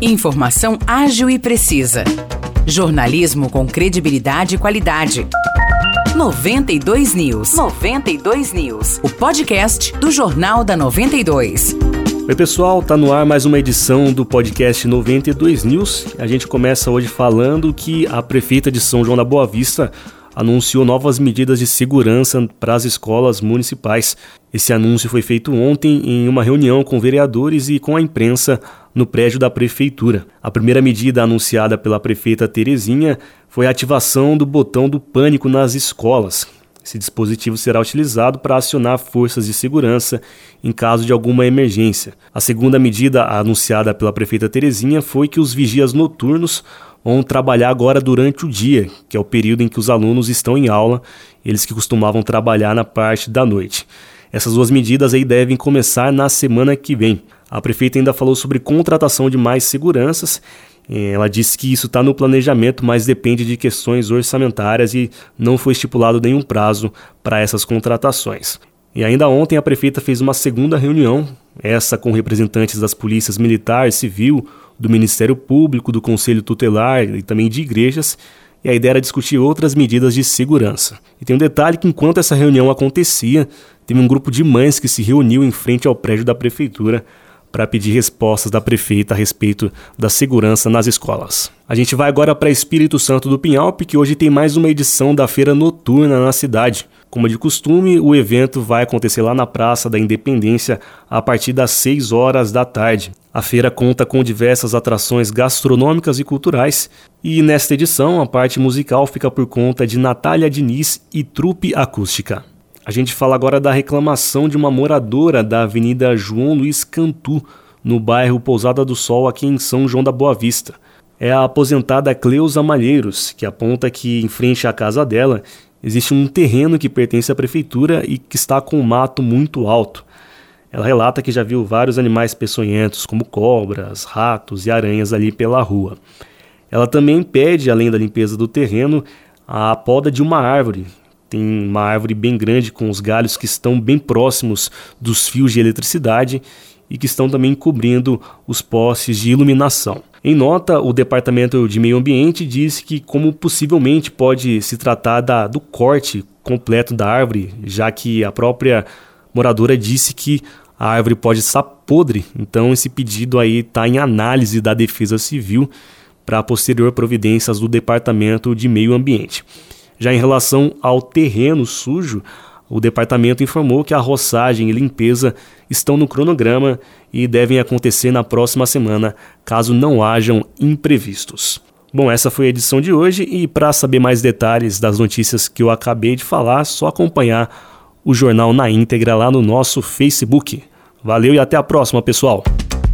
Informação ágil e precisa. Jornalismo com credibilidade e qualidade. 92 News. 92 News. O podcast do Jornal da 92. Oi, pessoal, tá no ar mais uma edição do podcast 92 News. A gente começa hoje falando que a prefeita de São João da Boa Vista anunciou novas medidas de segurança para as escolas municipais. Esse anúncio foi feito ontem em uma reunião com vereadores e com a imprensa no prédio da prefeitura. A primeira medida anunciada pela prefeita Terezinha foi a ativação do botão do pânico nas escolas. Esse dispositivo será utilizado para acionar forças de segurança em caso de alguma emergência. A segunda medida anunciada pela prefeita Terezinha foi que os vigias noturnos vão trabalhar agora durante o dia, que é o período em que os alunos estão em aula, eles que costumavam trabalhar na parte da noite. Essas duas medidas aí devem começar na semana que vem. A prefeita ainda falou sobre contratação de mais seguranças. Eh, ela disse que isso está no planejamento, mas depende de questões orçamentárias e não foi estipulado nenhum prazo para essas contratações. E ainda ontem a prefeita fez uma segunda reunião, essa com representantes das polícias militar, civil, do Ministério Público, do Conselho Tutelar e também de igrejas, e a ideia era discutir outras medidas de segurança. E tem um detalhe que enquanto essa reunião acontecia, teve um grupo de mães que se reuniu em frente ao prédio da prefeitura para pedir respostas da prefeita a respeito da segurança nas escolas. A gente vai agora para Espírito Santo do Pinhalpe, que hoje tem mais uma edição da feira noturna na cidade. Como de costume, o evento vai acontecer lá na Praça da Independência a partir das 6 horas da tarde. A feira conta com diversas atrações gastronômicas e culturais, e nesta edição a parte musical fica por conta de Natália Diniz e Trupe Acústica. A gente fala agora da reclamação de uma moradora da Avenida João Luiz Cantu, no bairro Pousada do Sol, aqui em São João da Boa Vista. É a aposentada Cleusa Malheiros, que aponta que em frente à casa dela existe um terreno que pertence à prefeitura e que está com um mato muito alto. Ela relata que já viu vários animais peçonhentos, como cobras, ratos e aranhas ali pela rua. Ela também pede, além da limpeza do terreno, a poda de uma árvore, tem uma árvore bem grande com os galhos que estão bem próximos dos fios de eletricidade e que estão também cobrindo os postes de iluminação. Em nota, o Departamento de Meio Ambiente disse que, como possivelmente pode se tratar da, do corte completo da árvore, já que a própria moradora disse que a árvore pode estar podre, então esse pedido aí está em análise da Defesa Civil para posterior providências do Departamento de Meio Ambiente. Já em relação ao terreno sujo, o departamento informou que a roçagem e limpeza estão no cronograma e devem acontecer na próxima semana, caso não hajam imprevistos. Bom, essa foi a edição de hoje e para saber mais detalhes das notícias que eu acabei de falar, só acompanhar o jornal na íntegra lá no nosso Facebook. Valeu e até a próxima, pessoal!